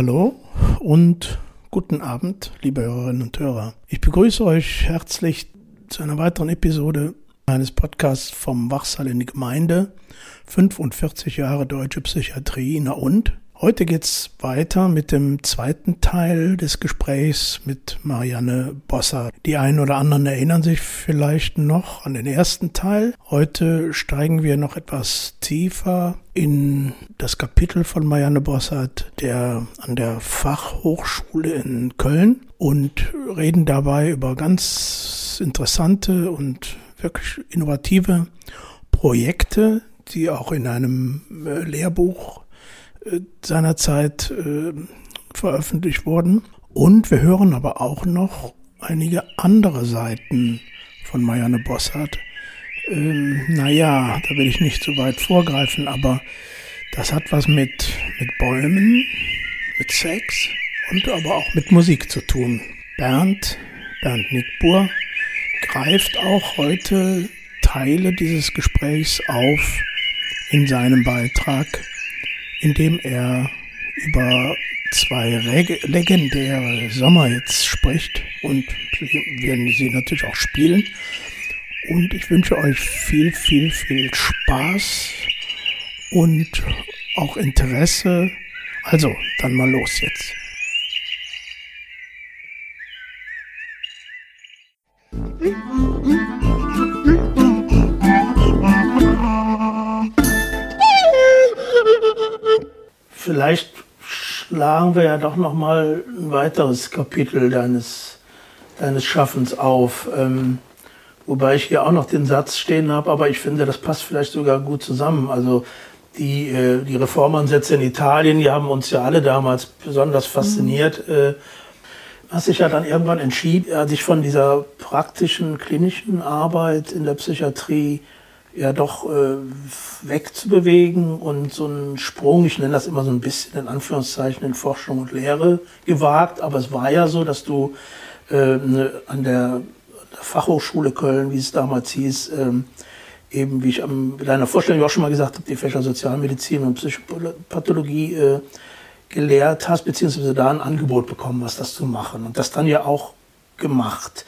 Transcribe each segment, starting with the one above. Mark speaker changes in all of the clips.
Speaker 1: Hallo und guten Abend, liebe Hörerinnen und Hörer. Ich begrüße euch herzlich zu einer weiteren Episode meines Podcasts vom Wachsaal in die Gemeinde. 45 Jahre deutsche Psychiatrie, na und? Heute geht's weiter mit dem zweiten Teil des Gesprächs mit Marianne Bosser. Die einen oder anderen erinnern sich vielleicht noch an den ersten Teil. Heute steigen wir noch etwas tiefer in das Kapitel von Marianne Bossert, der an der Fachhochschule in Köln und reden dabei über ganz interessante und wirklich innovative Projekte, die auch in einem äh, Lehrbuch seinerzeit äh, veröffentlicht wurden. Und wir hören aber auch noch einige andere Seiten von Marianne Bossart. Ähm, naja, da will ich nicht zu weit vorgreifen, aber das hat was mit, mit Bäumen, mit Sex und aber auch mit Musik zu tun. Bernd, Bernd Nickbur, greift auch heute Teile dieses Gesprächs auf in seinem Beitrag indem er über zwei legendäre Sommerhits spricht und werden sie natürlich auch spielen. Und ich wünsche euch viel, viel, viel Spaß und auch Interesse. Also, dann mal los jetzt. Vielleicht schlagen wir ja doch noch mal ein weiteres Kapitel deines, deines Schaffens auf. Ähm, wobei ich hier auch noch den Satz stehen habe, aber ich finde, das passt vielleicht sogar gut zusammen. Also die, äh, die Reformansätze in Italien, die haben uns ja alle damals besonders fasziniert. Mhm. Äh, hast sich ja dann irgendwann entschieden, sich von dieser praktischen klinischen Arbeit in der Psychiatrie ja doch äh, wegzubewegen und so einen Sprung, ich nenne das immer so ein bisschen in Anführungszeichen in Forschung und Lehre gewagt, aber es war ja so, dass du äh, an der, der Fachhochschule Köln, wie es damals hieß, ähm, eben, wie ich am, in deiner Vorstellung auch schon mal gesagt habe, die Fächer Sozialmedizin und Psychopathologie äh, gelehrt hast, beziehungsweise da ein Angebot bekommen hast, das zu machen und das dann ja auch gemacht.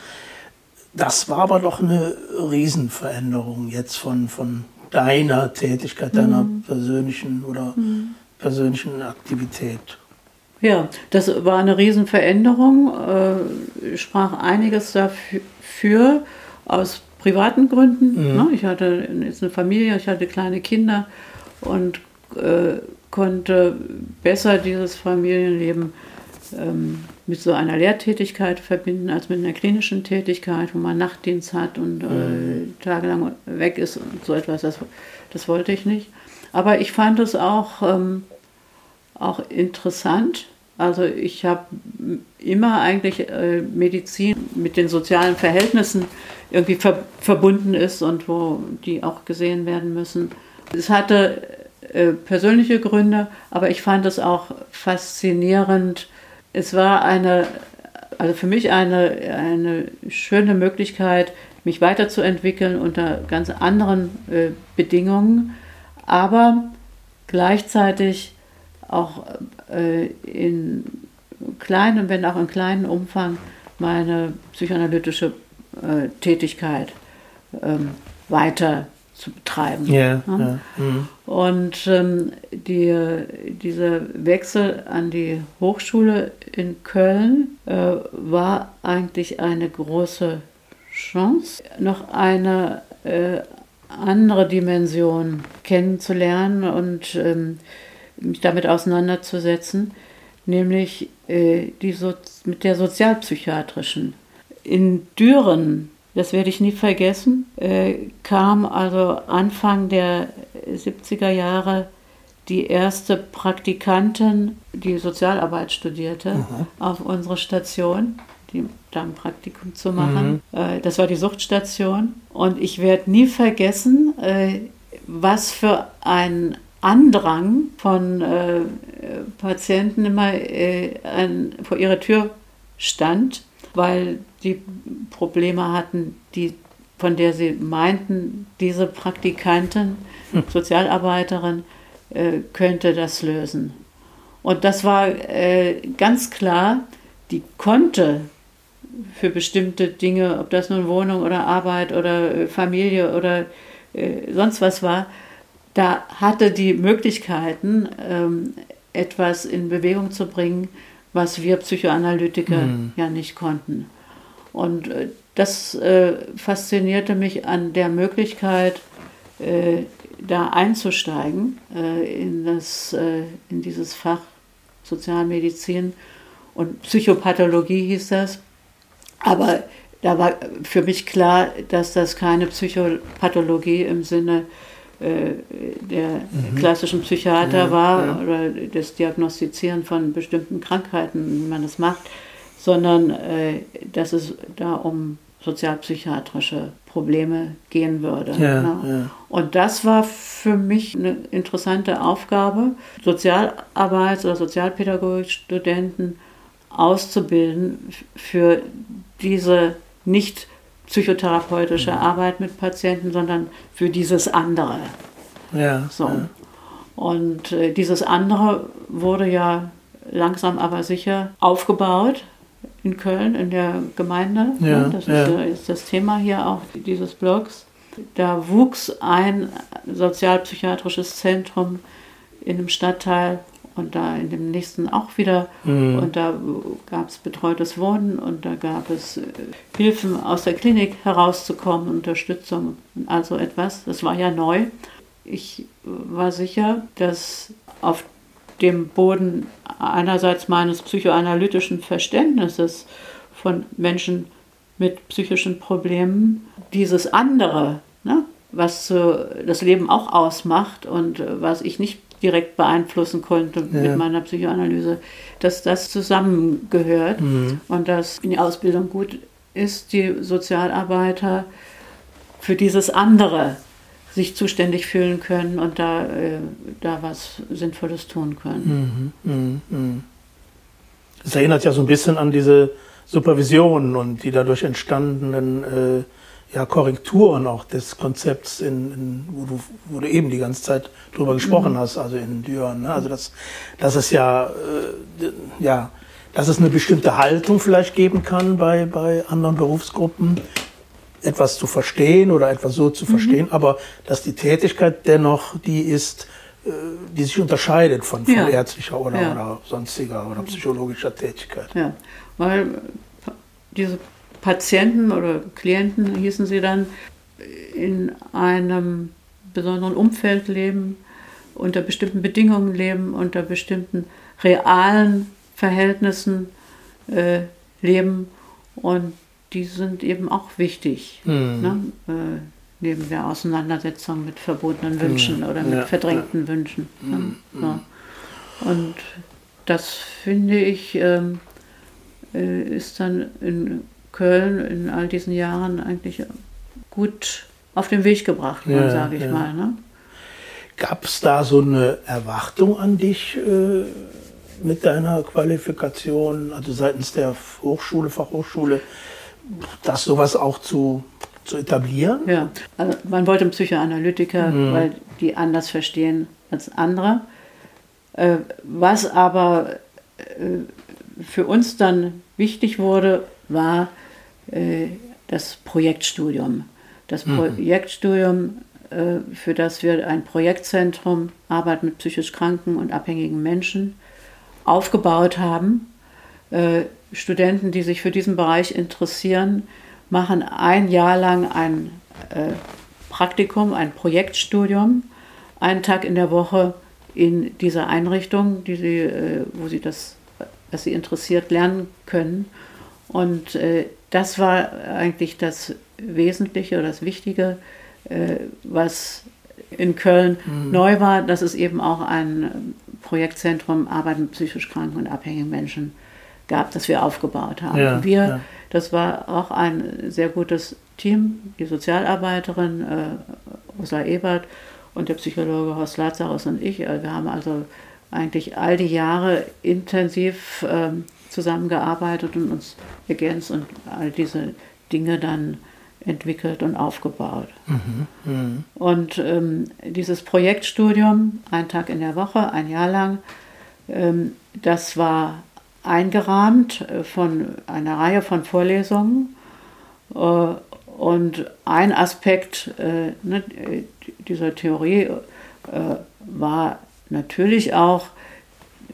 Speaker 1: Das war aber doch eine Riesenveränderung jetzt von, von deiner Tätigkeit, deiner mhm. persönlichen oder mhm. persönlichen Aktivität.
Speaker 2: Ja, das war eine Riesenveränderung. Äh, sprach einiges dafür aus privaten Gründen. Mhm. Ne? Ich hatte jetzt eine Familie, ich hatte kleine Kinder und äh, konnte besser dieses Familienleben ähm, mit so einer Lehrtätigkeit verbinden als mit einer klinischen Tätigkeit, wo man Nachtdienst hat und äh, mhm. tagelang weg ist und so etwas. Das, das wollte ich nicht. Aber ich fand es auch, ähm, auch interessant. Also ich habe immer eigentlich äh, Medizin mit den sozialen Verhältnissen irgendwie ver verbunden ist und wo die auch gesehen werden müssen. Es hatte äh, persönliche Gründe, aber ich fand es auch faszinierend, es war eine, also für mich eine, eine schöne Möglichkeit, mich weiterzuentwickeln unter ganz anderen äh, Bedingungen, aber gleichzeitig auch äh, in kleinem, wenn auch in kleinem Umfang meine psychoanalytische äh, Tätigkeit ähm, weiter zu betreiben.
Speaker 1: Yeah, ja? yeah. Mhm.
Speaker 2: Und ähm, die, dieser Wechsel an die Hochschule in Köln äh, war eigentlich eine große Chance, noch eine äh, andere Dimension kennenzulernen und ähm, mich damit auseinanderzusetzen, nämlich äh, die so mit der sozialpsychiatrischen. In Düren das werde ich nie vergessen, äh, kam also Anfang der 70er Jahre die erste Praktikantin, die Sozialarbeit studierte, mhm. auf unsere Station, die da ein Praktikum zu machen. Mhm. Äh, das war die Suchtstation. Und ich werde nie vergessen, äh, was für ein Andrang von äh, Patienten immer äh, an, vor ihrer Tür stand, weil die Probleme hatten, die, von der sie meinten, diese Praktikantin, hm. Sozialarbeiterin, äh, könnte das lösen. Und das war äh, ganz klar, die konnte für bestimmte Dinge, ob das nun Wohnung oder Arbeit oder äh, Familie oder äh, sonst was war, da hatte die Möglichkeiten, ähm, etwas in Bewegung zu bringen, was wir Psychoanalytiker mhm. ja nicht konnten. Und äh, das äh, faszinierte mich an der Möglichkeit, äh, da einzusteigen äh, in, das, äh, in dieses Fach Sozialmedizin und Psychopathologie hieß das. Aber da war für mich klar, dass das keine Psychopathologie im Sinne äh, der mhm. klassischen Psychiater ja, war ja. oder das Diagnostizieren von bestimmten Krankheiten, wie man das macht, sondern äh, dass es da um sozialpsychiatrische Probleme gehen würde. Ja, ne? Und das war für mich eine interessante Aufgabe, Sozialarbeits- oder Sozialpädagogik-Studenten auszubilden für diese nicht psychotherapeutische mhm. Arbeit mit Patienten, sondern für dieses andere. Ja. So. Ja. Und äh, dieses andere wurde ja langsam aber sicher aufgebaut in Köln, in der Gemeinde. Ja, das ja. Ist, ist das Thema hier auch dieses Blogs. Da wuchs ein sozialpsychiatrisches Zentrum in einem Stadtteil und da in dem nächsten auch wieder. Mhm. Und da gab es betreutes Wohnen und da gab es äh, Hilfen aus der Klinik herauszukommen, Unterstützung und also etwas. Das war ja neu. Ich war sicher, dass auf dem Boden einerseits meines psychoanalytischen Verständnisses von Menschen mit psychischen Problemen dieses andere, ne, was so das Leben auch ausmacht und äh, was ich nicht direkt beeinflussen konnte ja. mit meiner Psychoanalyse, dass das zusammengehört mhm. und dass in der Ausbildung gut ist, die Sozialarbeiter für dieses andere sich zuständig fühlen können und da, äh, da was Sinnvolles tun können. Mhm, mh,
Speaker 1: mh. Das erinnert ja so ein bisschen an diese Supervision und die dadurch entstandenen äh, ja, Korrekturen auch des Konzepts, in, in, wo, du, wo du eben die ganze Zeit drüber gesprochen mhm. hast, also in Düren. Ne? Also das, das ist ja, äh, ja, dass es eine bestimmte Haltung vielleicht geben kann bei, bei anderen Berufsgruppen, etwas zu verstehen oder etwas so zu verstehen, mhm. aber dass die Tätigkeit dennoch die ist, äh, die sich unterscheidet von, von ja. ärztlicher oder, ja. oder sonstiger oder psychologischer Tätigkeit.
Speaker 2: Ja, weil diese Patienten oder Klienten hießen sie dann, in einem besonderen Umfeld leben, unter bestimmten Bedingungen leben, unter bestimmten realen Verhältnissen äh, leben und die sind eben auch wichtig, mhm. ne? äh, neben der Auseinandersetzung mit verbotenen Wünschen mhm. oder mit ja, verdrängten ja. Wünschen. Ne? Mhm. So. Und das finde ich ähm, äh, ist dann in Köln in all diesen Jahren eigentlich gut auf den Weg gebracht worden, ja, sage ich mal. Ne?
Speaker 1: Gab es da so eine Erwartung an dich äh, mit deiner Qualifikation, also seitens der Hochschule, Fachhochschule, das sowas auch zu, zu etablieren?
Speaker 2: Ja, also man wollte Psychoanalytiker, mhm. weil die anders verstehen als andere. Äh, was aber äh, für uns dann wichtig wurde, war, äh, das Projektstudium. Das mhm. Projektstudium, für das wir ein Projektzentrum Arbeit mit psychisch kranken und abhängigen Menschen aufgebaut haben. Äh, Studenten, die sich für diesen Bereich interessieren, machen ein Jahr lang ein Praktikum, ein Projektstudium, einen Tag in der Woche in dieser Einrichtung, die sie, wo sie das, was sie interessiert, lernen können. Und äh, das war eigentlich das Wesentliche oder das Wichtige, äh, was in Köln mhm. neu war, dass es eben auch ein Projektzentrum Arbeit mit psychisch kranken und abhängigen Menschen gab, das wir aufgebaut haben. Ja, wir, ja. das war auch ein sehr gutes Team, die Sozialarbeiterin äh, Ursula Ebert und der Psychologe Horst Lazarus und ich. Äh, wir haben also eigentlich all die Jahre intensiv ähm, zusammengearbeitet und uns ergänzt und all diese Dinge dann entwickelt und aufgebaut. Mhm, mh. Und ähm, dieses Projektstudium, ein Tag in der Woche, ein Jahr lang, Ähm, das war eingerahmt äh, von einer Reihe von Vorlesungen. Äh, und ein Aspekt äh, ne, dieser Theorie war natürlich auch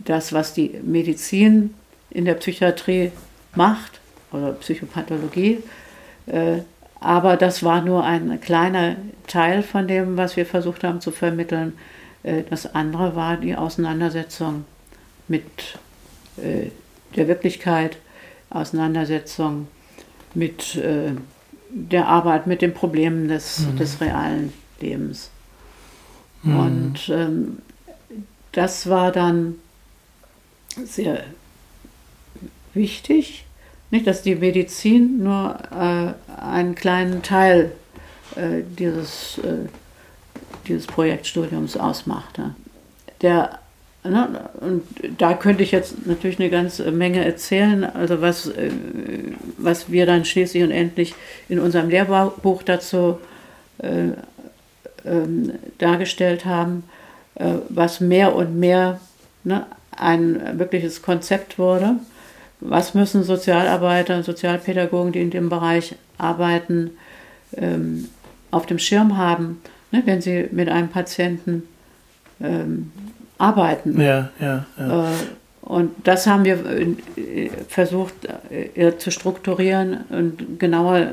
Speaker 2: das, was die Medizin in der Psychiatrie macht oder Psychopathologie. Aber das war nur ein kleiner Teil von dem, was wir versucht haben zu vermitteln. Das andere war die Auseinandersetzung mit äh, der Wirklichkeit, Auseinandersetzung mit äh, der Arbeit, mit den Problemen des, mhm. des realen Lebens. Mhm. Und ähm, das war dann sehr wichtig, nicht, dass die Medizin nur äh, einen kleinen Teil äh, dieses, dieses Projektstudiums ausmachte. Der? Und da könnte ich jetzt natürlich eine ganze Menge erzählen, also was, äh, was wir dann schließlich und endlich in unserem Lehrbuch dazu äh, ähm, dargestellt haben, äh, was mehr und mehr ne, ein wirkliches Konzept wurde. Was müssen Sozialarbeiter und Sozialpädagogen, die in dem Bereich arbeiten, ähm, auf dem Schirm haben, ne, wenn sie mit einem Patienten ähm, arbeiten.
Speaker 1: Ja, ja, ja. Äh,
Speaker 2: und das haben wir äh, versucht äh, zu strukturieren und genauer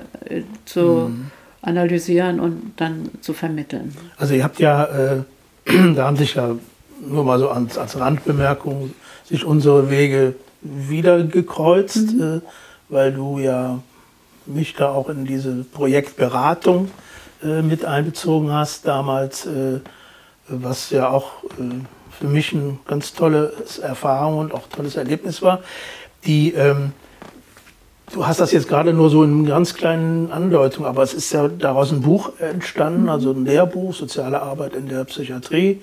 Speaker 2: zu mhm. analysieren und dann zu vermitteln.
Speaker 1: Also ihr habt ja, äh, da haben sich ja nur mal so als, als Randbemerkung sich unsere Wege wieder gekreuzt, mhm. äh, weil du ja mich da auch in diese Projektberatung äh, mit einbezogen hast damals, was ja auch für mich eine ganz tolle Erfahrung und auch tolles Erlebnis war. Die, ähm, du hast das jetzt gerade nur so in ganz kleinen Andeutungen, aber es ist ja daraus ein Buch entstanden, mhm. also ein Lehrbuch, Soziale Arbeit in der Psychiatrie.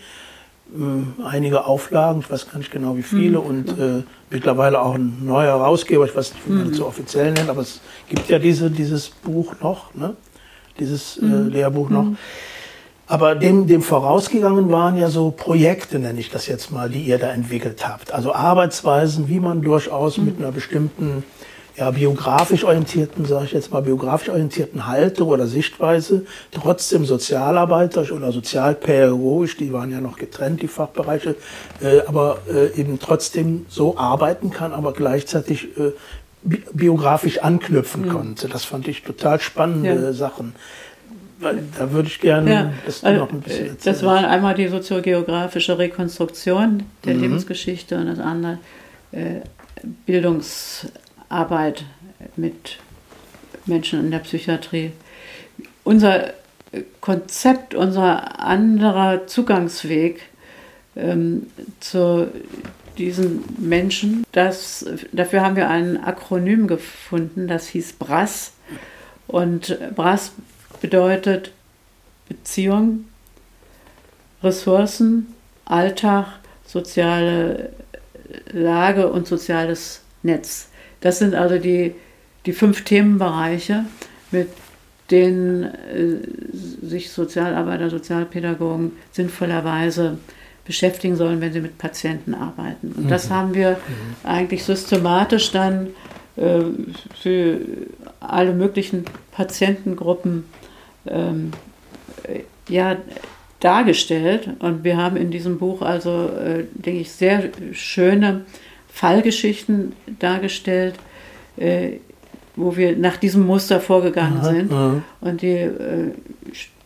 Speaker 1: Ähm, einige Auflagen, ich weiß gar nicht genau wie viele, mhm. und äh, mittlerweile auch ein neuer Herausgeber, ich weiß nicht, wie man das so offiziell nennt, aber es gibt ja diese, dieses Buch noch, ne? dieses äh, mhm. Lehrbuch noch. Mhm. Aber dem, dem vorausgegangen waren ja so Projekte, nenne ich das jetzt mal, die ihr da entwickelt habt. Also Arbeitsweisen, wie man durchaus mit einer bestimmten ja, biografisch orientierten, sage ich jetzt mal, biografisch orientierten Haltung oder Sichtweise trotzdem sozialarbeiter oder sozialpädagogisch, die waren ja noch getrennt, die Fachbereiche, äh, aber äh, eben trotzdem so arbeiten kann, aber gleichzeitig äh, biografisch anknüpfen mhm. konnte. Das fand ich total spannende ja. Sachen. Da würde ich gerne ja,
Speaker 2: das noch ein bisschen erzählen. Das war einmal die soziogeografische Rekonstruktion der mhm. Lebensgeschichte und das andere äh, Bildungsarbeit mit Menschen in der Psychiatrie. Unser Konzept, unser anderer Zugangsweg ähm, zu diesen Menschen, das, dafür haben wir ein Akronym gefunden, das hieß BRAS. Und BRAS bedeutet Beziehung, Ressourcen, Alltag, soziale Lage und soziales Netz. Das sind also die, die fünf Themenbereiche, mit denen äh, sich Sozialarbeiter, Sozialpädagogen sinnvollerweise beschäftigen sollen, wenn sie mit Patienten arbeiten. Und das mhm. haben wir mhm. eigentlich systematisch dann äh, für alle möglichen Patientengruppen ähm, ja, dargestellt. Und wir haben in diesem Buch also, äh, denke ich, sehr schöne Fallgeschichten dargestellt, äh, wo wir nach diesem Muster vorgegangen aha, sind aha. und die äh,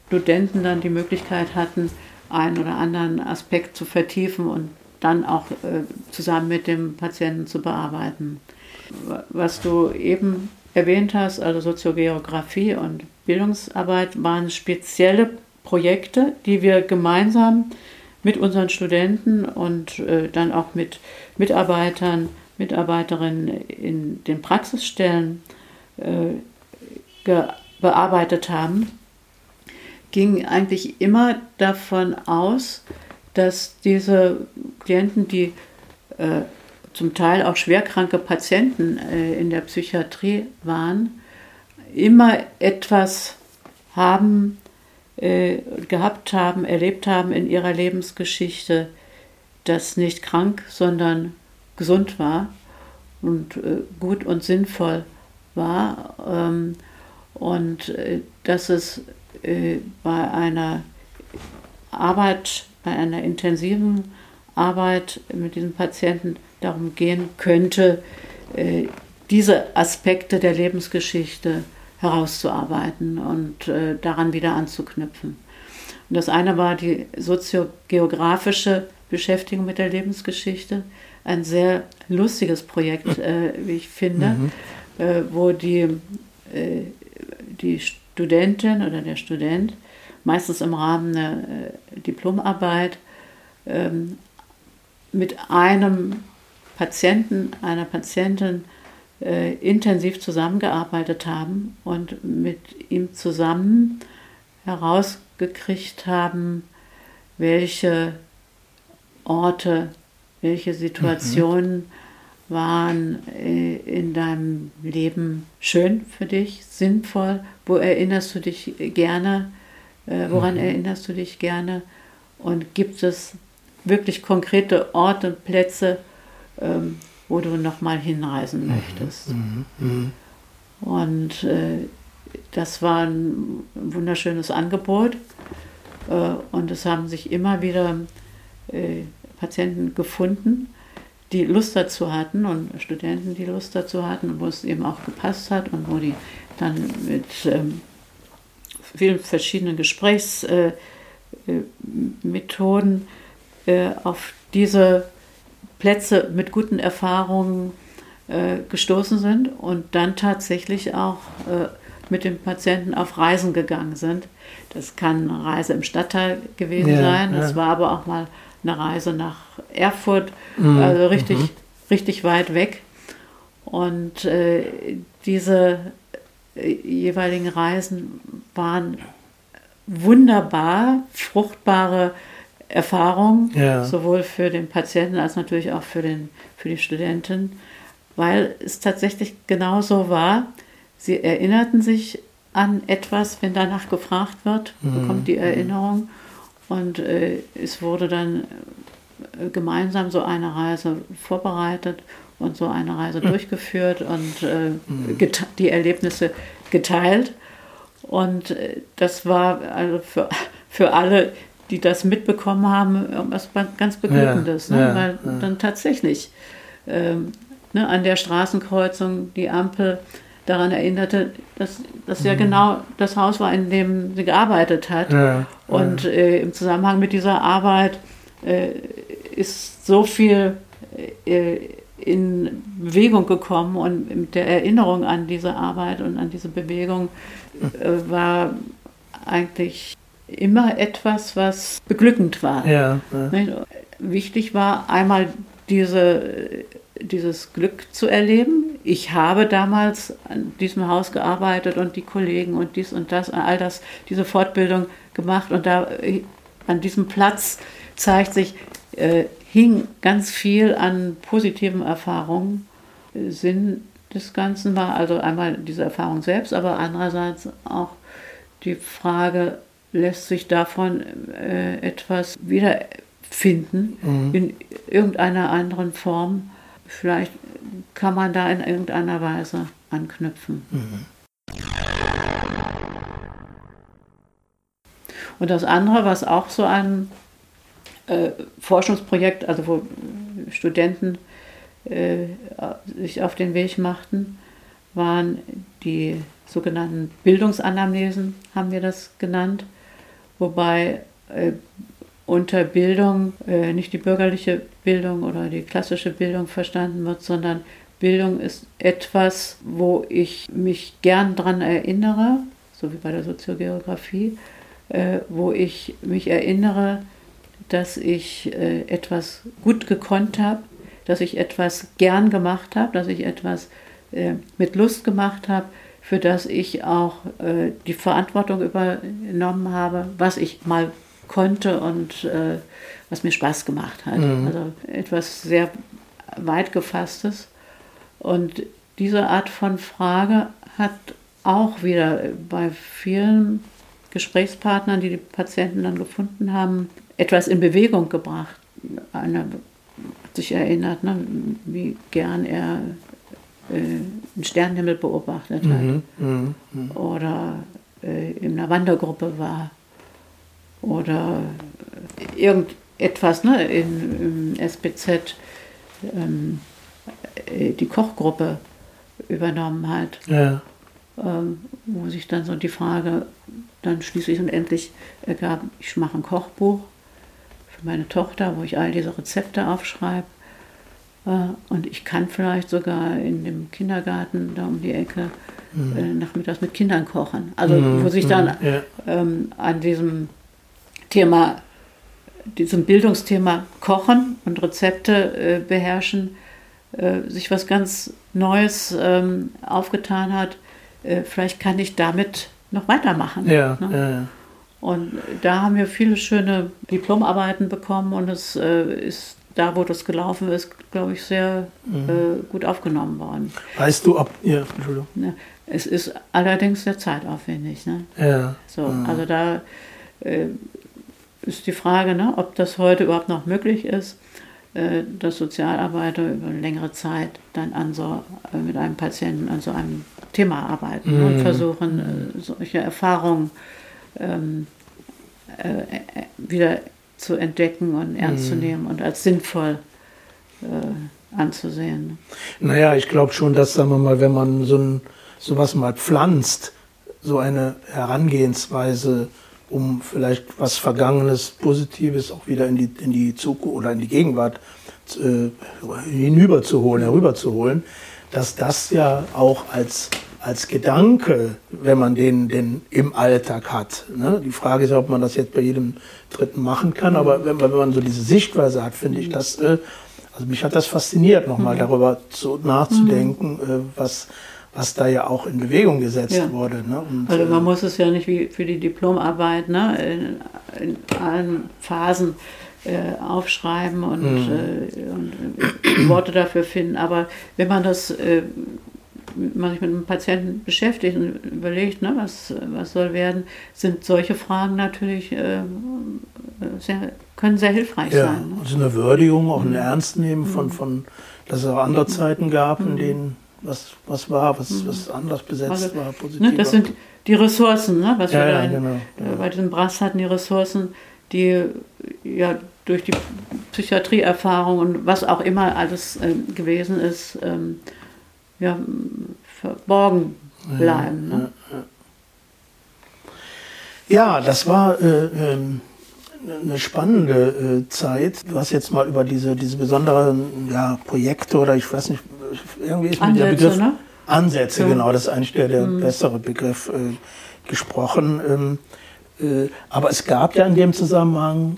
Speaker 2: Studenten dann die Möglichkeit hatten, einen oder anderen Aspekt zu vertiefen und dann auch äh, zusammen mit dem Patienten zu bearbeiten. Was du eben erwähnt hast, also Soziogeografie und Bildungsarbeit, waren spezielle Projekte, die wir gemeinsam mit unseren Studenten und äh, dann auch mit Mitarbeitern, Mitarbeiterinnen in den Praxisstellen äh, bearbeitet haben, ging eigentlich immer davon aus, dass diese Klienten, die äh, zum Teil auch schwerkranke Patienten äh, in der Psychiatrie waren, immer etwas haben, äh, gehabt haben, erlebt haben in ihrer Lebensgeschichte, das nicht krank, sondern gesund war und äh, gut und sinnvoll war. Ähm, und dass es bei einer Arbeit, bei einer intensiven Arbeit mit diesen Patienten darum gehen könnte, äh, diese Aspekte der Lebensgeschichte herauszuarbeiten und äh, daran wieder anzuknüpfen. Und das eine war die soziogeografische Beschäftigung mit der Lebensgeschichte, ein sehr lustiges Projekt, äh, wie ich finde, mhm. wo die, die Studentin oder der Student meistens im Rahmen der äh, Diplomarbeit ähm, mit einem Patienten, einer Patientin äh, intensiv zusammengearbeitet haben und mit ihm zusammen herausgekriegt haben, welche Orte, welche Situationen mhm. waren äh, in deinem Leben schön für dich, sinnvoll, wo erinnerst du dich gerne, äh, woran mhm. erinnerst du dich gerne und gibt es wirklich konkrete Orte und Plätze, ähm, wo du nochmal hinreisen mhm. möchtest. Mhm. Mhm. Und äh, das war ein wunderschönes Angebot. Äh, und es haben sich immer wieder äh, Patienten gefunden, die Lust dazu hatten und Studenten, die Lust dazu hatten, wo es eben auch gepasst hat und wo die dann mit ähm, vielen verschiedenen Gesprächsmethoden äh, auf diese Plätze mit guten Erfahrungen äh, gestoßen sind und dann tatsächlich auch äh, mit dem Patienten auf Reisen gegangen sind. Das kann eine Reise im Stadtteil gewesen ja, sein, das ja. war aber auch mal eine Reise nach Erfurt, mhm. also richtig, mhm. richtig weit weg. Und äh, diese äh, jeweiligen Reisen waren wunderbar, fruchtbare Erfahrung, ja. sowohl für den Patienten als natürlich auch für, den, für die Studentin, weil es tatsächlich genauso war. Sie erinnerten sich an etwas, wenn danach gefragt wird, mhm. bekommt die Erinnerung. Und äh, es wurde dann äh, gemeinsam so eine Reise vorbereitet und so eine Reise mhm. durchgeführt und äh, mhm. die Erlebnisse geteilt. Und äh, das war also für, für alle die das mitbekommen haben, was ganz Beglückendes, ja, ne? ja, weil ja. dann tatsächlich ähm, ne, an der Straßenkreuzung die Ampel daran erinnerte, dass das ja mhm. genau das Haus war, in dem sie gearbeitet hat. Und äh, im Zusammenhang mit dieser Arbeit äh, ist so viel äh, in Bewegung gekommen und mit der Erinnerung an diese Arbeit und an diese Bewegung äh, war eigentlich immer etwas, was beglückend war. Ja, ja. Wichtig war einmal diese, dieses Glück zu erleben. Ich habe damals an diesem Haus gearbeitet und die Kollegen und dies und das, all das, diese Fortbildung gemacht und da an diesem Platz zeigt sich, äh, hing ganz viel an positiven Erfahrungen. Sinn des Ganzen war also einmal diese Erfahrung selbst, aber andererseits auch die Frage, lässt sich davon äh, etwas wiederfinden mhm. in irgendeiner anderen Form. Vielleicht kann man da in irgendeiner Weise anknüpfen. Mhm. Und das andere, was auch so ein äh, Forschungsprojekt, also wo Studenten äh, sich auf den Weg machten, waren die sogenannten Bildungsanamnesen, haben wir das genannt wobei äh, unter Bildung äh, nicht die bürgerliche Bildung oder die klassische Bildung verstanden wird, sondern Bildung ist etwas, wo ich mich gern daran erinnere, so wie bei der Soziogeografie, äh, wo ich mich erinnere, dass ich äh, etwas gut gekonnt habe, dass ich etwas gern gemacht habe, dass ich etwas äh, mit Lust gemacht habe, für das ich auch äh, die Verantwortung übernommen habe, was ich mal konnte und äh, was mir Spaß gemacht hat. Mhm. Also etwas sehr weit gefasstes. Und diese Art von Frage hat auch wieder bei vielen Gesprächspartnern, die die Patienten dann gefunden haben, etwas in Bewegung gebracht. einer hat sich erinnert, ne, wie gern er äh, einen Sternenhimmel beobachtet hat. Mhm, mh, mh. Oder äh, in einer Wandergruppe war. Oder irgendetwas ne, in, im SBZ ähm, äh, die Kochgruppe übernommen hat. Ja. Ähm, wo sich dann so die Frage dann schließlich und endlich ergab, ich mache ein Kochbuch für meine Tochter, wo ich all diese Rezepte aufschreibe. Und ich kann vielleicht sogar in dem Kindergarten da um die Ecke mhm. äh, nachmittags mit Kindern kochen. Also mhm. wo sich dann mhm. ja. ähm, an diesem Thema, diesem Bildungsthema Kochen und Rezepte äh, beherrschen, äh, sich was ganz Neues ähm, aufgetan hat. Äh, vielleicht kann ich damit noch weitermachen.
Speaker 1: Ja, ne? ja, ja.
Speaker 2: Und da haben wir viele schöne Diplomarbeiten bekommen und es äh, ist da, wo das gelaufen ist, glaube ich, sehr mhm. äh, gut aufgenommen worden.
Speaker 1: Weißt du, ob. Ja, Entschuldigung.
Speaker 2: Ja, es ist allerdings sehr zeitaufwendig. Ne?
Speaker 1: Ja.
Speaker 2: So, mhm. Also da äh, ist die Frage, ne, ob das heute überhaupt noch möglich ist, äh, dass Sozialarbeiter über eine längere Zeit dann an so, äh, mit einem Patienten an so einem Thema arbeiten mhm. und versuchen, äh, solche Erfahrungen ähm, äh, wieder zu entdecken und ernst mhm. zu nehmen und als sinnvoll äh, anzusehen.
Speaker 1: Naja, ich glaube schon, dass, sagen wir mal, wenn man so ein, sowas mal pflanzt, so eine Herangehensweise, um vielleicht was Vergangenes, Positives auch wieder in die, in die Zukunft oder in die Gegenwart äh, hinüberzuholen, herüberzuholen, dass das ja auch als als Gedanke, wenn man den, den im Alltag hat. Ne? Die Frage ist, ob man das jetzt bei jedem Dritten machen kann, aber wenn, wenn man so diese Sichtweise hat, finde ich das, äh, also mich hat das fasziniert, nochmal mhm. darüber zu, nachzudenken, mhm. äh, was, was da ja auch in Bewegung gesetzt ja. wurde. Ne?
Speaker 2: Und, also man äh, muss es ja nicht wie für die Diplomarbeit ne, in, in allen Phasen äh, aufschreiben und, mhm. äh, und, Worte dafür finden. Aber wenn man das äh, man sich mit einem Patienten beschäftigt und überlegt, ne, was, was soll werden, sind solche Fragen natürlich äh, sehr, können sehr hilfreich ja, sein.
Speaker 1: Ne? Also eine Würdigung, auch ein mhm. Ernstnehmen von, mhm. von, dass es auch andere mhm. Zeiten gab, in denen was, was war, was, was anders besetzt also, war,
Speaker 2: positiv. Ne, das sind die Ressourcen, ne, was ja, wir ja, in, genau, äh, bei diesem Brass hatten, die Ressourcen, die ja durch die Psychiatrieerfahrung und was auch immer alles äh, gewesen ist, ähm, ja, verborgen bleiben. Ja, ne?
Speaker 1: ja, das war äh, ähm, eine spannende äh, Zeit. Du hast jetzt mal über diese, diese besonderen ja, Projekte oder ich weiß nicht, irgendwie ist mir der Begriff ne? Ansätze, ja. genau, das ist eigentlich der, der mhm. bessere Begriff äh, gesprochen. Ähm, äh, aber es gab ja in dem Zusammenhang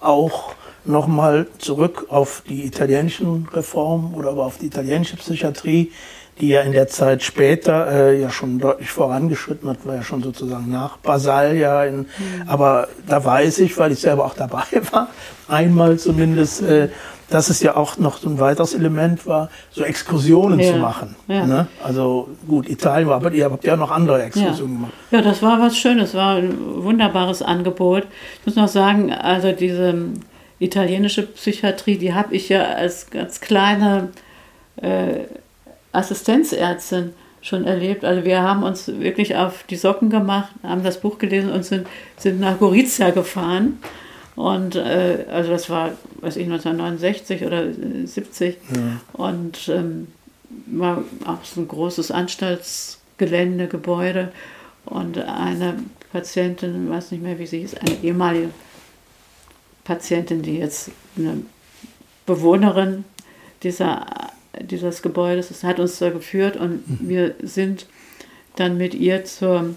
Speaker 1: auch nochmal zurück auf die italienischen Reformen oder aber auf die italienische Psychiatrie, die ja in der Zeit später äh, ja schon deutlich vorangeschritten hat, war ja schon sozusagen nach Basal ja. In, mhm. Aber da weiß ich, weil ich selber auch dabei war, einmal zumindest, äh, dass es ja auch noch so ein weiteres Element war, so Exkursionen ja. zu machen. Ja. Ne? Also gut, Italien war, aber ihr habt ja noch andere Exkursionen
Speaker 2: ja.
Speaker 1: gemacht.
Speaker 2: Ja, das war was Schönes, war ein wunderbares Angebot. Ich muss noch sagen, also diese italienische Psychiatrie, die habe ich ja als ganz kleine äh, Assistenzärztin schon erlebt. Also wir haben uns wirklich auf die Socken gemacht, haben das Buch gelesen und sind, sind nach Gorizia gefahren. Und äh, also das war, weiß ich, 1969 oder 70. Ja. Und ähm, war auch so ein großes Anstaltsgelände, Gebäude. Und eine Patientin, weiß nicht mehr, wie sie hieß, eine ehemalige Patientin, die jetzt eine Bewohnerin dieser, dieses Gebäudes ist, hat uns da geführt und mhm. wir sind dann mit ihr zur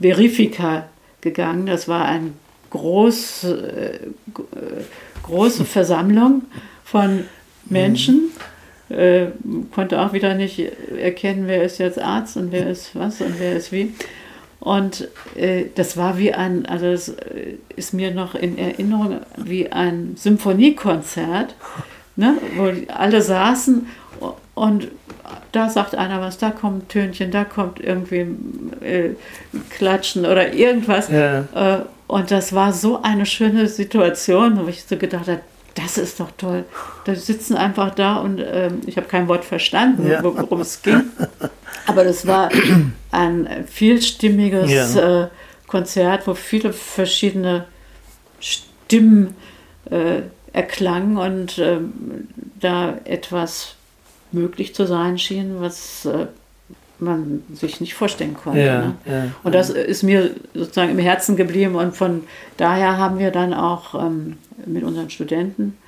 Speaker 2: Verifica gegangen. Das war eine groß, äh, große Versammlung von Menschen. Mhm. Äh, konnte auch wieder nicht erkennen, wer ist jetzt Arzt und wer ist was und wer ist wie. Und äh, das war wie ein, also es äh, ist mir noch in Erinnerung wie ein Symphoniekonzert, ne, wo alle saßen und da sagt einer was, da kommt ein Tönchen, da kommt irgendwie äh, Klatschen oder irgendwas. Ja. Äh, und das war so eine schöne Situation, wo ich so gedacht habe, das ist doch toll. Da sitzen einfach da und ähm, ich habe kein Wort verstanden,
Speaker 1: Ja.
Speaker 2: worum es ging. Aber das war ein vielstimmiges
Speaker 1: Ja.
Speaker 2: äh, Konzert, wo viele verschiedene Stimmen äh, erklangen und ähm, da etwas möglich zu sein schien, was äh, man sich nicht vorstellen konnte.
Speaker 1: Ja,
Speaker 2: ne?
Speaker 1: ja,
Speaker 2: Und das ist mir sozusagen im Herzen geblieben und von daher haben wir dann auch ähm, mit unseren Studenten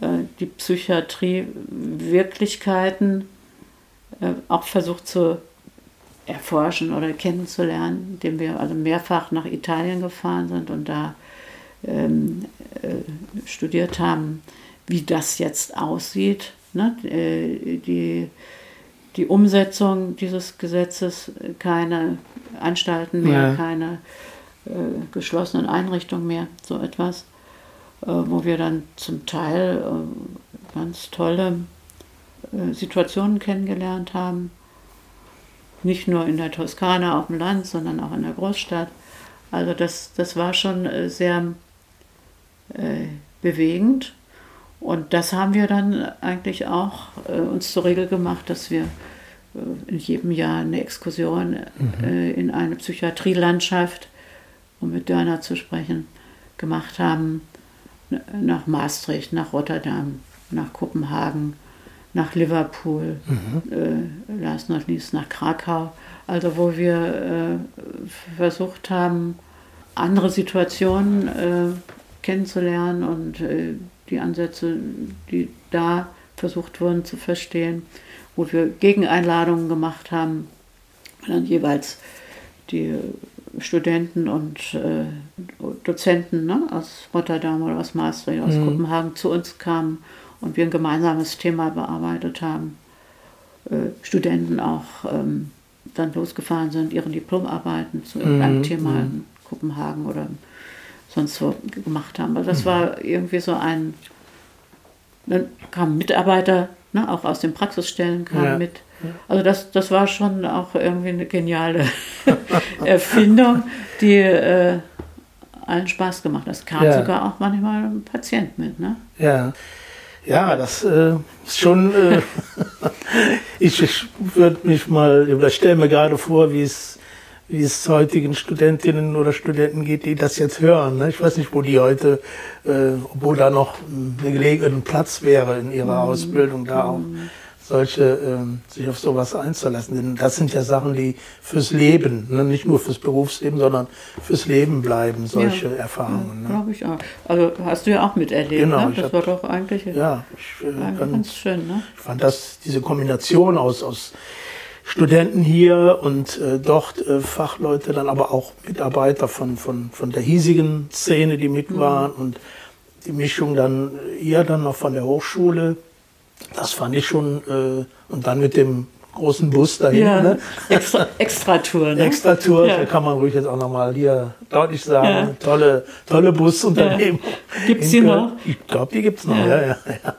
Speaker 2: äh, die Psychiatrie-Wirklichkeiten äh, auch versucht zu erforschen oder kennenzulernen, indem wir also mehrfach nach Italien gefahren sind und da ähm, äh, studiert haben, wie das jetzt aussieht. Ne? Äh, die, die Umsetzung dieses Gesetzes, keine Anstalten mehr,
Speaker 1: Ja.
Speaker 2: keine äh, geschlossenen Einrichtungen mehr, so etwas, äh, wo wir dann zum Teil äh, ganz tolle äh, Situationen kennengelernt haben. Nicht nur in der Toskana auf dem Land, sondern auch in der Großstadt. Also das, das war schon äh, sehr äh, bewegend. Und das haben wir dann eigentlich auch äh, uns zur Regel gemacht, dass wir äh, in jedem Jahr eine Exkursion äh, in eine Psychiatrielandschaft, um mit Dörner zu sprechen, gemacht haben. Nach Maastricht, nach Rotterdam, nach Kopenhagen, nach Liverpool, äh, last not least nach Krakau. Also wo wir äh, versucht haben, andere Situationen äh, kennenzulernen und äh, die Ansätze, die da versucht wurden zu verstehen, wo wir Gegeneinladungen gemacht haben, dann jeweils die Studenten und äh, Dozenten ne, aus Rotterdam oder aus Maastricht, aus Kopenhagen zu uns kamen und wir ein gemeinsames Thema bearbeitet haben. Äh, Studenten auch ähm, dann losgefahren sind, ihre Diplomarbeiten zu irgendeinem Thema in Kopenhagen oder sonst wo gemacht haben. Also das war irgendwie so ein, dann kamen Mitarbeiter, ne, auch aus den Praxisstellen kamen
Speaker 1: Ja.
Speaker 2: mit. Also das, das war schon auch irgendwie eine geniale Erfindung, die äh, allen Spaß gemacht hat. Es kam
Speaker 1: Ja.
Speaker 2: sogar auch manchmal ein Patient mit. Ne?
Speaker 1: Ja, ja, das äh, ist schon. Äh, ich ich würde mich mal, oder stelle mir gerade vor, wie es, wie es heutigen Studentinnen oder Studenten geht, die das jetzt hören. Ne? Ich weiß nicht, wo die heute, äh, obwohl da noch ein Platz wäre in ihrer Ausbildung, da auch solche, ähm, sich auf sowas einzulassen. Denn das sind ja Sachen, die fürs Leben, ne? nicht nur fürs Berufsleben, sondern fürs Leben bleiben, solche
Speaker 2: Ja.
Speaker 1: Erfahrungen. Ne?
Speaker 2: Glaube ich auch. Also hast du ja auch miterlebt.
Speaker 1: Genau,
Speaker 2: ne? Das
Speaker 1: hab-
Speaker 2: war doch eigentlich
Speaker 1: Ja, ich, äh, kann,
Speaker 2: ganz schön. Ne?
Speaker 1: Ich fand das, diese Kombination aus, aus Studenten hier und äh, dort äh, Fachleute, dann aber auch Mitarbeiter von, von, von der hiesigen Szene, die mit waren und die Mischung dann eher dann noch von der Hochschule. Das fand ich schon, äh, und dann mit dem großen Bus dahin,
Speaker 2: Ja,
Speaker 1: ne?
Speaker 2: extra, Extra-Tour. Ne?
Speaker 1: Extra Tour,
Speaker 2: Ja.
Speaker 1: da kann man ruhig jetzt auch nochmal hier deutlich sagen,
Speaker 2: Ja.
Speaker 1: tolle, tolle Busunternehmen.
Speaker 2: Gibt's
Speaker 1: In
Speaker 2: die
Speaker 1: Köln.
Speaker 2: noch?
Speaker 1: Ich glaube, die gibt's noch,
Speaker 2: Ja.
Speaker 1: ja, ja. ja.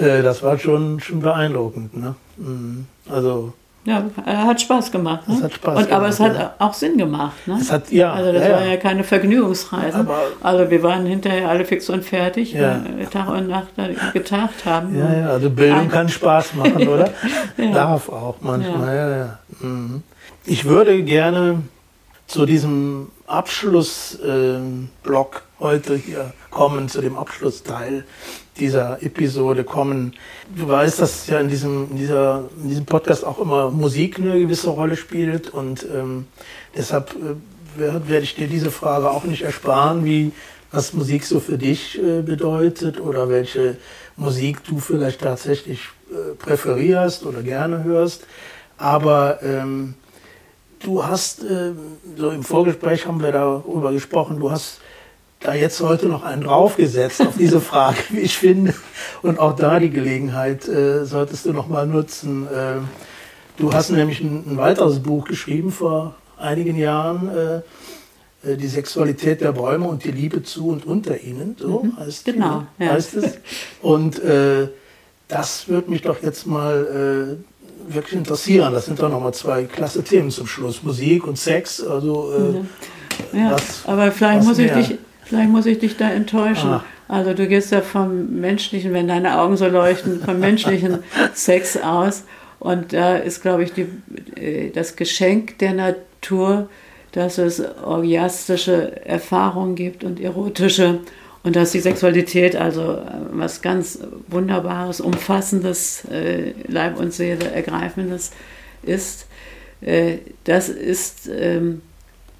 Speaker 2: Ja.
Speaker 1: Äh, das war schon, schon beeindruckend. Ne? Mhm. Also,
Speaker 2: Ja, er hat Spaß gemacht. Ne?
Speaker 1: Hat Spaß
Speaker 2: Und, aber
Speaker 1: gemacht,
Speaker 2: es hat
Speaker 1: ja.
Speaker 2: auch Sinn gemacht. Ne?
Speaker 1: es hat, ja,
Speaker 2: also das
Speaker 1: ja,
Speaker 2: war ja keine Vergnügungsreise.
Speaker 1: Aber-
Speaker 2: also wir waren hinterher alle fix und fertig,
Speaker 1: Ja.
Speaker 2: weil Tag und Nacht getagt haben.
Speaker 1: ja, ja, also Bildung kann Spaß machen, oder? Darf auch manchmal. Mhm. Ich würde gerne zu diesem Abschlussblock heute hier kommen, zu dem Abschlussteil dieser Episode kommen. Du weißt, dass ja in diesem, in dieser, in diesem Podcast auch immer Musik eine gewisse Rolle spielt und ähm, deshalb äh, werde werd ich dir diese Frage auch nicht ersparen, wie was Musik so für dich äh, bedeutet oder welche Musik du vielleicht tatsächlich äh, präferierst oder gerne hörst. Aber ähm, du hast, äh, so im Vorgespräch haben wir darüber gesprochen, du hast da jetzt heute noch einen draufgesetzt auf diese Frage, wie ich finde. Und auch da die Gelegenheit äh, solltest du noch mal nutzen. Äh, du hast nämlich ein, ein weiteres Buch geschrieben vor einigen Jahren, äh, äh, Die Sexualität der Bäume und die Liebe zu und unter ihnen. So heißt, die,
Speaker 2: genau,
Speaker 1: ne?
Speaker 2: ja.
Speaker 1: heißt es. Und äh, das würde mich doch jetzt mal äh, wirklich interessieren. Das sind doch nochmal zwei klasse Themen zum Schluss. Musik und Sex. Also äh,
Speaker 2: Ja,
Speaker 1: Was-
Speaker 2: aber vielleicht muss, ich dich, vielleicht muss ich dich da enttäuschen.
Speaker 1: Ah.
Speaker 2: Also du gehst ja vom menschlichen, wenn deine Augen so leuchten, vom menschlichen Sex aus. Und da ist, glaube ich, die, äh, das Geschenk der Natur, dass es orgiastische Erfahrungen gibt und erotische und dass die Sexualität also äh, was ganz Wunderbares, Umfassendes, äh, Leib und Seele ergreifendes ist. Äh, das ist ähm,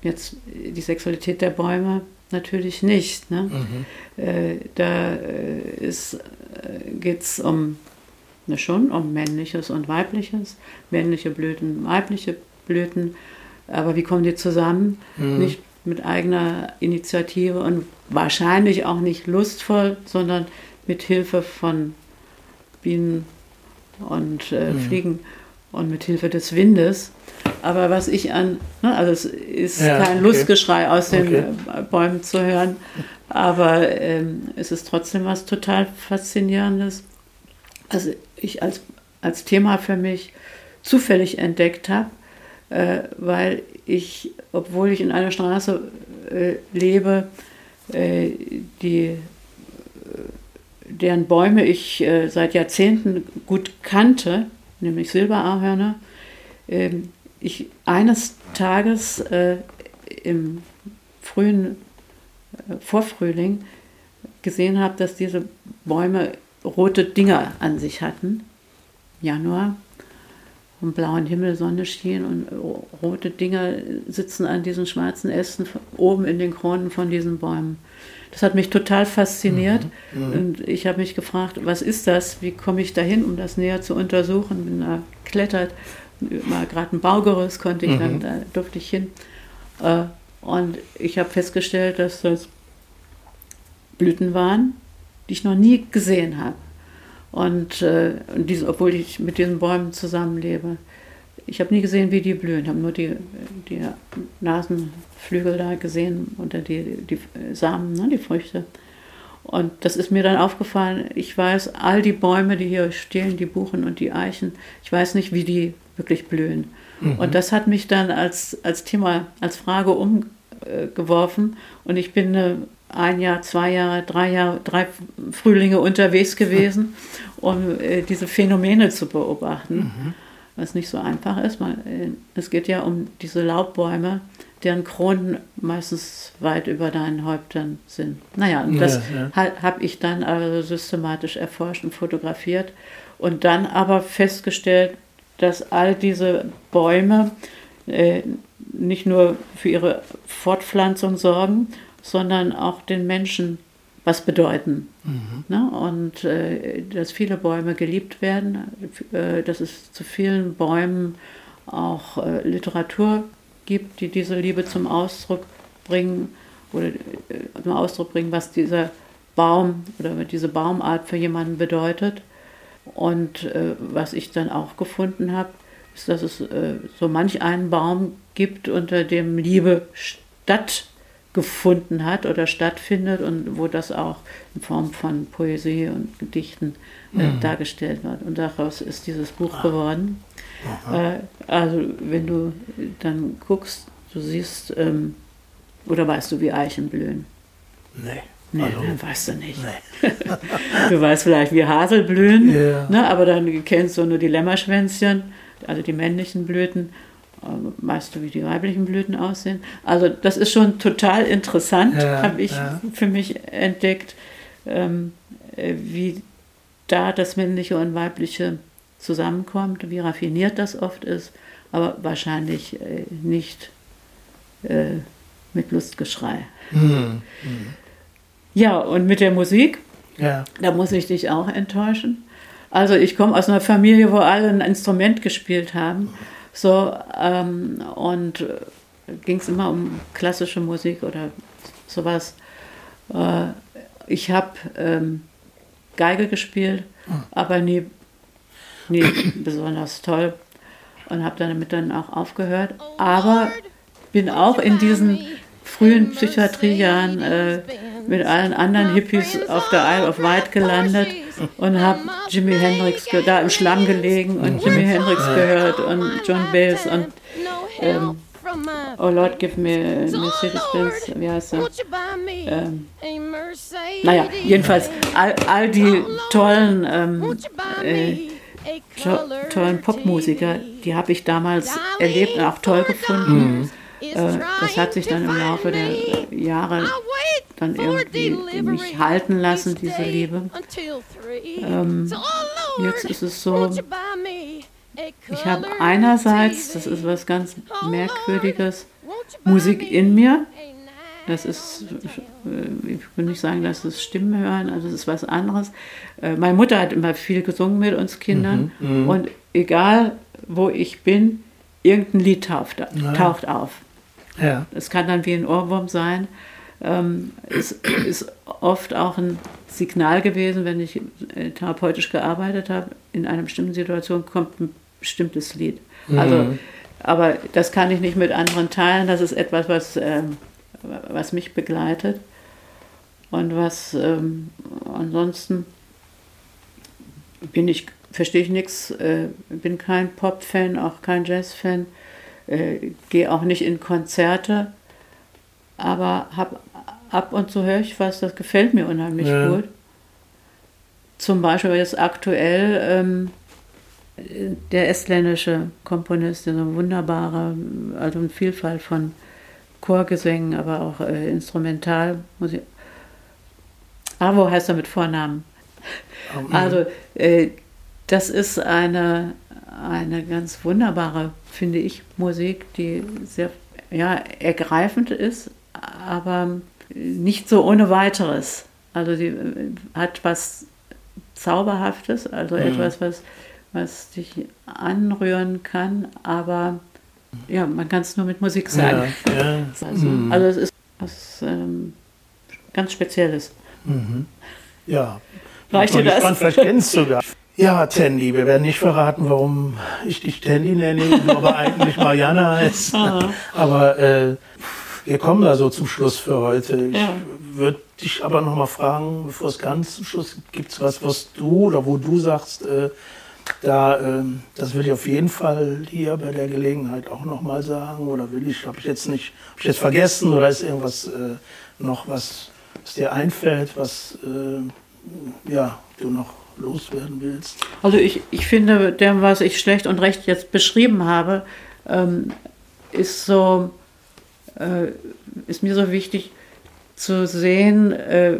Speaker 2: jetzt die Sexualität der Bäume natürlich nicht. Ne? Mhm. Äh, da äh, äh geht es um, ne, schon um männliches und weibliches, männliche Blüten, weibliche Blüten. Aber wie kommen die zusammen? Mhm. Nicht mit eigener Initiative und wahrscheinlich auch nicht lustvoll, sondern mit Hilfe von Bienen und äh, mhm. Fliegen und mit Hilfe des Windes. Aber was ich an, ne, also es ist ja, kein okay. Lustgeschrei aus den okay. Bäumen zu hören, aber ähm, es ist trotzdem was total Faszinierendes, was ich als, als Thema für mich zufällig entdeckt habe, weil ich, obwohl ich in einer Straße äh, lebe, äh, die, äh, deren Bäume ich äh, seit Jahrzehnten gut kannte, nämlich Silberahorne, ähm, ich eines Tages äh, im frühen äh, Vorfrühling gesehen habe, dass diese Bäume rote Dinger an sich hatten. Januar, und blauen Himmel, Sonne schien und rote Dinger sitzen an diesen schwarzen Ästen oben in den Kronen von diesen Bäumen. Das hat mich total fasziniert mhm. Mhm. und ich habe mich gefragt, was ist das? Wie komme ich dahin, um das näher zu untersuchen? Bin da geklettert mal gerade ein Baugerüst konnte ich mhm. dann, da durfte ich hin. Äh, und ich habe festgestellt, dass das Blüten waren, die ich noch nie gesehen habe. Und, äh, und diese, obwohl ich mit diesen Bäumen zusammenlebe. Ich habe nie gesehen, wie die blühen. Ich habe nur die, die Nasenflügel da gesehen oder die, die Samen, ne, die Früchte. Und das ist mir dann aufgefallen. Ich weiß, all die Bäume, die hier stehen, die Buchen und die Eichen, ich weiß nicht, wie die wirklich blühen. Mhm. Und das hat mich dann als, als Thema, als Frage umgeworfen. Und ich bin äh, ein Jahr, zwei Jahre, drei Jahre, drei Frühlinge unterwegs gewesen, um äh, diese Phänomene zu beobachten. Mhm. Was nicht so einfach ist. Äh, es geht ja um diese Laubbäume, deren Kronen meistens weit über deinen Häuptern sind. Naja, und das ja, ja. habe ich dann also systematisch erforscht und fotografiert und dann aber festgestellt, dass all diese Bäume äh, nicht nur für ihre Fortpflanzung sorgen, sondern auch den Menschen was bedeuten. Mhm. Ne? Und äh, dass viele Bäume geliebt werden, äh, dass es zu vielen Bäumen auch äh, Literatur gibt, die diese Liebe zum Ausdruck bringen oder äh, zum Ausdruck bringen, was dieser Baum oder diese Baumart für jemanden bedeutet. Und äh, was ich dann auch gefunden habe, ist, dass es äh, so manch einen Baum gibt, unter dem Liebe stattgefunden hat oder stattfindet und wo das auch in Form von Poesie und Gedichten äh, mhm. dargestellt wird. Und daraus ist dieses Buch ah. geworden. Äh, also wenn du dann guckst, du siehst, ähm, oder weißt du, wie Eichen blühen?
Speaker 1: Nee.
Speaker 2: Nee, also, dann weißt du nicht. Nee. du weißt vielleicht, wie Hasel blühen, yeah. ne, aber dann kennst du nur die Lämmerschwänzchen, also die männlichen Blüten. Ähm, weißt du, wie die weiblichen Blüten aussehen? Also das ist schon total interessant, ja, habe ich ja. für mich entdeckt, ähm, äh, wie da das männliche und weibliche zusammenkommt, wie raffiniert das oft ist, aber wahrscheinlich äh, nicht äh, mit Lustgeschrei. Mhm. Mhm. Ja, und mit der Musik, ja. da muss ich dich auch enttäuschen. Also ich komme aus einer Familie, wo alle ein Instrument gespielt haben. So, ähm, und äh, ging es immer um klassische Musik oder sowas. Äh, ich habe ähm, Geige gespielt, hm. aber nie, nie besonders toll und habe damit dann auch aufgehört. Aber bin auch in diesen frühen Psychiatriejahren äh, mit allen anderen Hippies auf der Isle of Wight gelandet und habe Jimi Hendrix da im Schlamm gelegen und Jimi Hendrix gehört und John Baez und ähm, Oh Lord, give me Mercedes Benz, wie heißt er? Ähm, naja, jedenfalls all, all die tollen, ähm, äh, to tollen Popmusiker, die habe ich damals erlebt und auch toll gefunden. Mhm. Äh, das hat sich dann im Laufe der Jahre dann irgendwie mich halten lassen, diese Liebe. Ähm, jetzt ist es so, ich habe einerseits, das ist was ganz Merkwürdiges, Musik in mir. Das ist, äh, ich will nicht sagen, dass es Stimmen hören, also das ist was anderes. Äh, meine Mutter hat immer viel gesungen mit uns Kindern mhm, mhm. und egal wo ich bin, irgendein Lied taucht, taucht auf. Ja. Es kann dann wie ein Ohrwurm sein. Ähm, es ist oft auch ein Signal gewesen, wenn ich äh, therapeutisch gearbeitet habe, in einer bestimmten Situation kommt ein bestimmtes Lied. Also, mhm. aber das kann ich nicht mit anderen teilen. Das ist etwas, was, ähm, was mich begleitet. Und was ähm, ansonsten bin ich, verstehe ich nichts, äh, bin kein Pop-Fan, auch kein Jazz-Fan, äh, gehe auch nicht in Konzerte, aber habe ab und zu höre ich was, das gefällt mir unheimlich ja. gut. Zum Beispiel jetzt aktuell ähm, der estländische Komponist, der so wunderbare, also eine Vielfalt von Chorgesängen, aber auch äh, Instrumentalmusik. Avo heißt er mit Vornamen. Mhm. Also äh, das ist eine, eine ganz wunderbare, finde ich, Musik, die sehr ja, ergreifend ist, aber nicht so ohne weiteres. Also sie äh, hat was Zauberhaftes, also mhm. etwas, was, was dich anrühren kann, aber ja, man kann es nur mit Musik sagen. Ja, ja. Also, mhm. also, es ist was ähm, ganz Spezielles.
Speaker 1: Mhm. Ja. Reicht dir das? Vielleicht kennst du sogar. Ja, Tandy, wir werden nicht verraten, warum ich dich Tandy nenne, du aber eigentlich Marianne heißt. aber äh, wir kommen da so zum Schluss für heute. Ich ja. würde dich aber noch mal fragen, bevor es ganz zum Schluss gibt, gibt es was, was du oder wo du sagst, äh, da, äh, das will ich auf jeden Fall hier bei der Gelegenheit auch noch mal sagen oder will ich, habe ich jetzt nicht, habe ich jetzt vergessen oder ist irgendwas äh, noch, was, was dir einfällt, was äh, ja, du noch loswerden willst?
Speaker 2: Also ich, ich finde, der, was ich schlecht und recht jetzt beschrieben habe, ähm, ist so äh, ist mir so wichtig zu sehen, äh,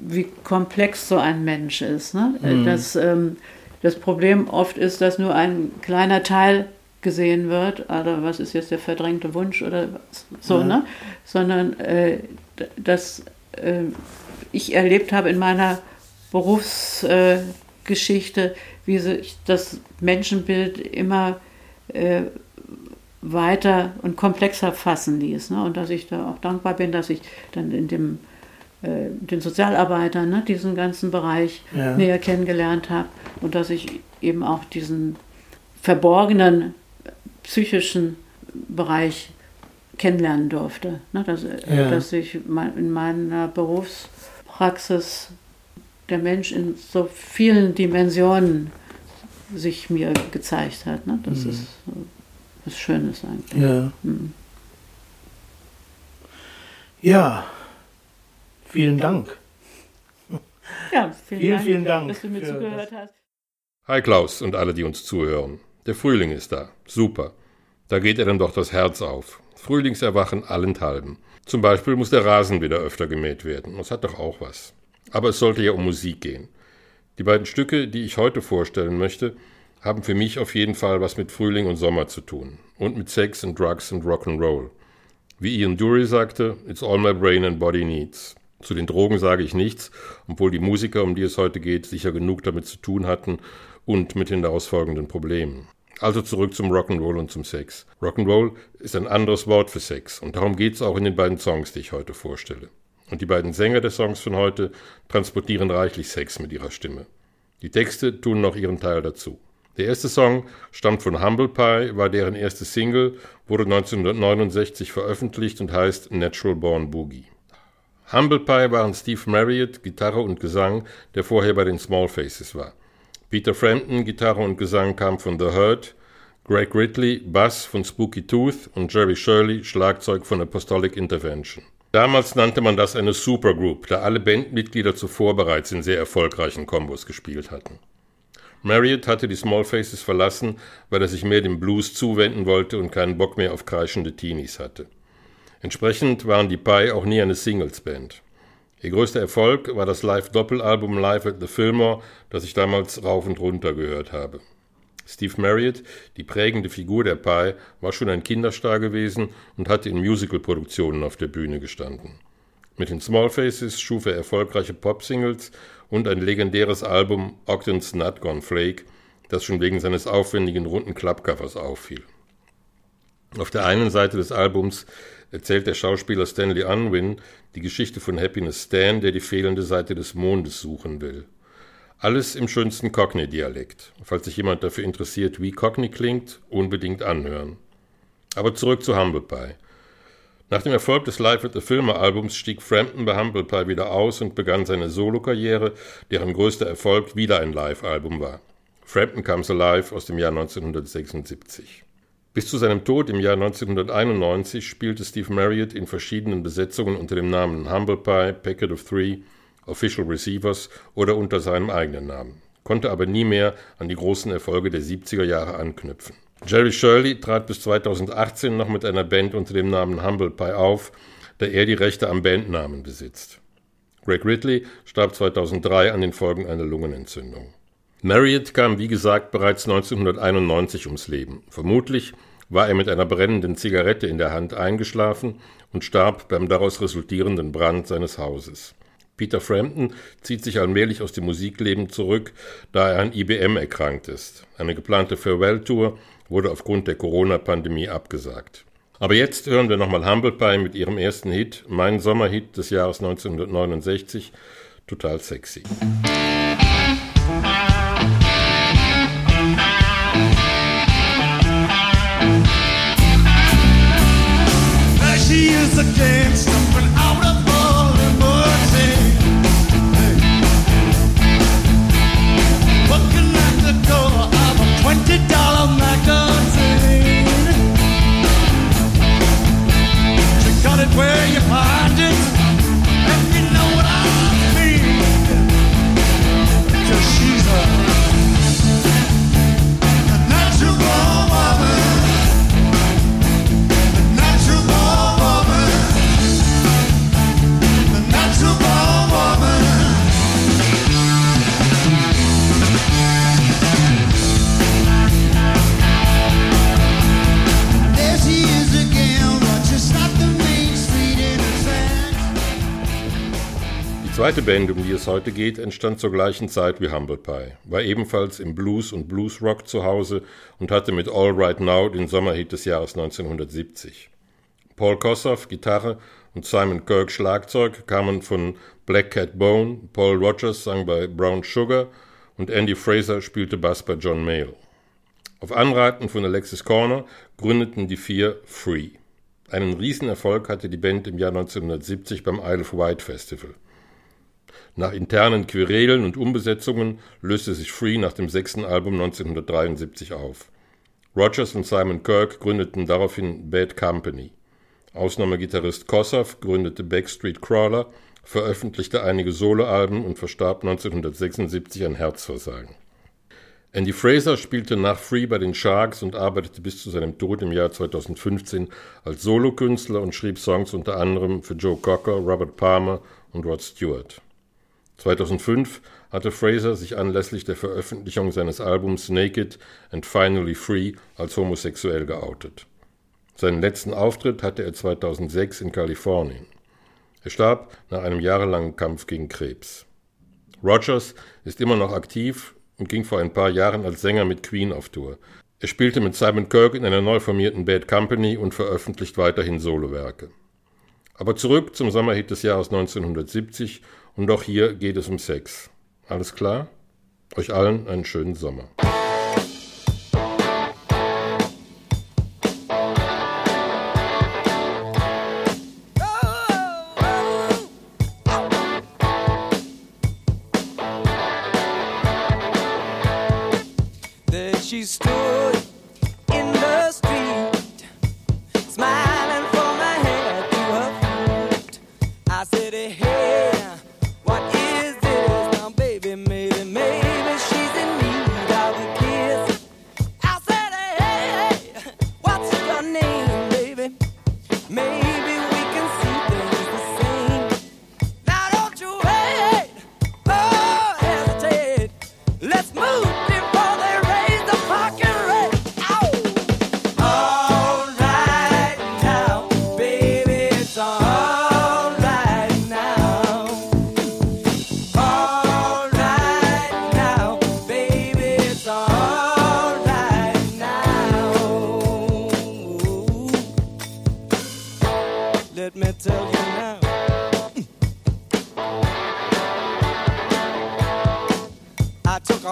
Speaker 2: wie komplex so ein Mensch ist. Ne? Äh, mhm. Das, ähm, das Problem oft ist, dass nur ein kleiner Teil gesehen wird, also was ist jetzt der verdrängte Wunsch oder so, ja. ne? sondern äh, dass äh, ich erlebt habe in meiner Berufsgeschichte, wie sich das Menschenbild immer äh, weiter und komplexer fassen ließ. Ne? Und dass ich da auch dankbar bin, dass ich dann in dem äh, den Sozialarbeitern ne, diesen ganzen Bereich ja. näher kennengelernt habe und dass ich eben auch diesen verborgenen psychischen Bereich kennenlernen durfte. Ne? Dass, ja. dass ich in meiner Berufspraxis der Mensch in so vielen Dimensionen sich mir gezeigt hat. Ne? Das mhm. ist was Schönes eigentlich.
Speaker 1: Ja. Mhm. Ja, vielen Dank.
Speaker 2: Ja, vielen, vielen, Dank, vielen Dank, dass du mir zugehört hast.
Speaker 3: Hi Klaus und alle, die uns zuhören. Der Frühling ist da. Super. Da geht ihr dann doch das Herz auf. Frühlingserwachen allenthalben. Zum Beispiel muss der Rasen wieder öfter gemäht werden. Das hat doch auch was. Aber es sollte ja um Musik gehen. Die beiden Stücke, die ich heute vorstellen möchte, haben für mich auf jeden Fall was mit Frühling und Sommer zu tun. Und mit Sex und Drugs und Rock'n'Roll. Wie Ian Dury sagte, it's all my brain and body needs. Zu den Drogen sage ich nichts, obwohl die Musiker, um die es heute geht, sicher genug damit zu tun hatten und mit den daraus folgenden Problemen. Also zurück zum Rock'n'Roll und zum Sex. Rock'n'Roll ist ein anderes Wort für Sex und darum geht es auch in den beiden Songs, die ich heute vorstelle. Und die beiden Sänger der Songs von heute transportieren reichlich Sex mit ihrer Stimme. Die Texte tun noch ihren Teil dazu. Der erste Song stammt von Humble Pie, war deren erste Single, wurde 1969 veröffentlicht und heißt Natural Born Boogie. Humble Pie waren Steve Marriott, Gitarre und Gesang, der vorher bei den Small Faces war. Peter Frampton, Gitarre und Gesang kam von The Hurt, Greg Ridley, Bass von Spooky Tooth und Jerry Shirley, Schlagzeug von Apostolic Intervention. Damals nannte man das eine Supergroup, da alle Bandmitglieder zuvor bereits in sehr erfolgreichen Kombos gespielt hatten. Marriott hatte die Small Faces verlassen, weil er sich mehr dem Blues zuwenden wollte und keinen Bock mehr auf kreischende Teenies hatte. Entsprechend waren die Pie auch nie eine Singles-Band. Ihr größter Erfolg war das Live-Doppelalbum Live at the Fillmore, das ich damals rauf und runter gehört habe. Steve Marriott, die prägende Figur der Pie, war schon ein Kinderstar gewesen und hatte in Musicalproduktionen auf der Bühne gestanden. Mit den Small Faces schuf er erfolgreiche Pop-Singles und ein legendäres Album Ogden's Nut Gone Flake, das schon wegen seines aufwendigen runden Klappcovers auffiel. Auf der einen Seite des Albums erzählt der Schauspieler Stanley Unwin die Geschichte von Happiness Stan, der die fehlende Seite des Mondes suchen will. Alles im schönsten Cockney-Dialekt. Falls sich jemand dafür interessiert, wie Cockney klingt, unbedingt anhören. Aber zurück zu Humble Pie. Nach dem Erfolg des Live at the Filmer Albums stieg Frampton bei Humble Pie wieder aus und begann seine Solokarriere, deren größter Erfolg wieder ein Live-Album war. Frampton Comes Alive aus dem Jahr 1976. Bis zu seinem Tod im Jahr 1991 spielte Steve Marriott in verschiedenen Besetzungen unter dem Namen Humble Pie, Packet of Three Official Receivers oder unter seinem eigenen Namen, konnte aber nie mehr an die großen Erfolge der 70er Jahre anknüpfen. Jerry Shirley trat bis 2018 noch mit einer Band unter dem Namen Humble Pie auf, da er die Rechte am Bandnamen besitzt. Greg Ridley starb 2003 an den Folgen einer Lungenentzündung. Marriott kam, wie gesagt, bereits 1991 ums Leben. Vermutlich war er mit einer brennenden Zigarette in der Hand eingeschlafen und starb beim daraus resultierenden Brand seines Hauses. Peter Frampton zieht sich allmählich aus dem Musikleben zurück, da er an IBM erkrankt ist. Eine geplante Farewell-Tour wurde aufgrund der Corona-Pandemie abgesagt. Aber jetzt hören wir nochmal Humble Pie mit ihrem ersten Hit, mein Sommerhit des Jahres 1969, total sexy. She zweite Band, um die es heute geht, entstand zur gleichen Zeit wie Humble Pie, war ebenfalls im Blues und Bluesrock zu Hause und hatte mit All Right Now den Sommerhit des Jahres 1970. Paul Kossoff, Gitarre und Simon Kirk, Schlagzeug, kamen von Black Cat Bone, Paul Rogers sang bei Brown Sugar und Andy Fraser spielte Bass bei John Mayall. Auf Anraten von Alexis Corner gründeten die vier Free. Einen Riesenerfolg hatte die Band im Jahr 1970 beim Isle of Wight Festival. Nach internen Querelen und Umbesetzungen löste sich Free nach dem sechsten Album 1973 auf. Rogers und Simon Kirk gründeten daraufhin Bad Company. Ausnahmegitarrist Kossoff gründete Backstreet Crawler, veröffentlichte einige Soloalben und verstarb 1976 an Herzversagen. Andy Fraser spielte nach Free bei den Sharks und arbeitete bis zu seinem Tod im Jahr 2015 als Solokünstler und schrieb Songs unter anderem für Joe Cocker, Robert Palmer und Rod Stewart. 2005 hatte Fraser sich anlässlich der Veröffentlichung seines Albums Naked and Finally Free als homosexuell geoutet. Seinen letzten Auftritt hatte er 2006 in Kalifornien. Er starb nach einem jahrelangen Kampf gegen Krebs. Rogers ist immer noch aktiv und ging vor ein paar Jahren als Sänger mit Queen auf Tour. Er spielte mit Simon Kirk in einer neu formierten Bad Company und veröffentlicht weiterhin Solowerke. Aber zurück zum Sommerhit des Jahres 1970 und auch hier geht es um Sex. Alles klar? Euch allen einen schönen Sommer.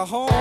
Speaker 1: home.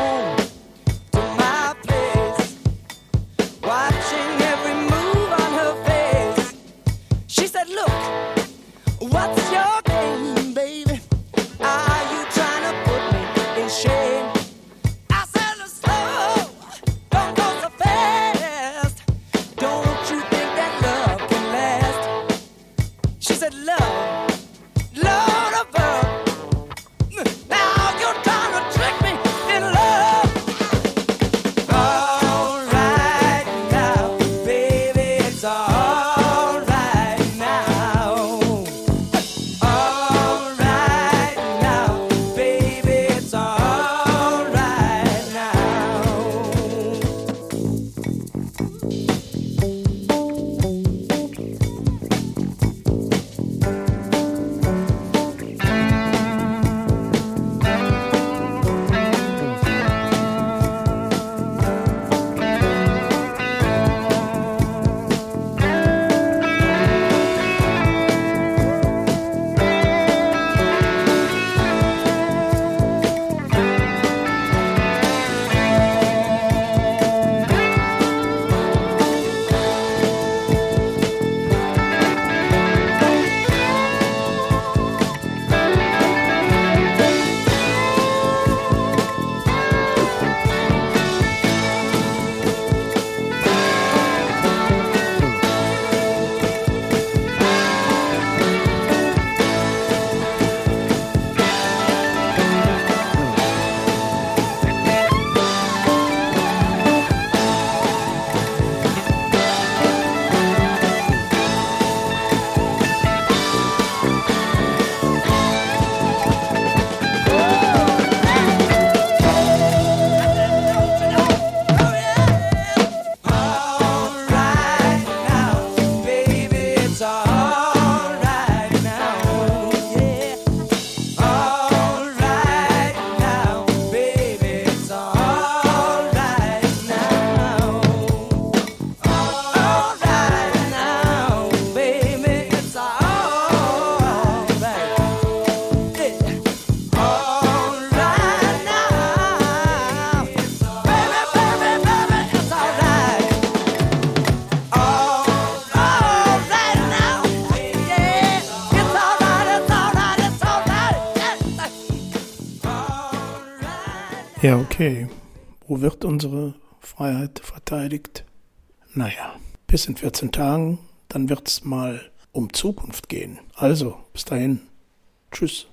Speaker 1: Okay. Wo wird unsere Freiheit verteidigt? Naja, bis in 14 Tagen, dann wird's mal um Zukunft gehen. Also, bis dahin. Tschüss.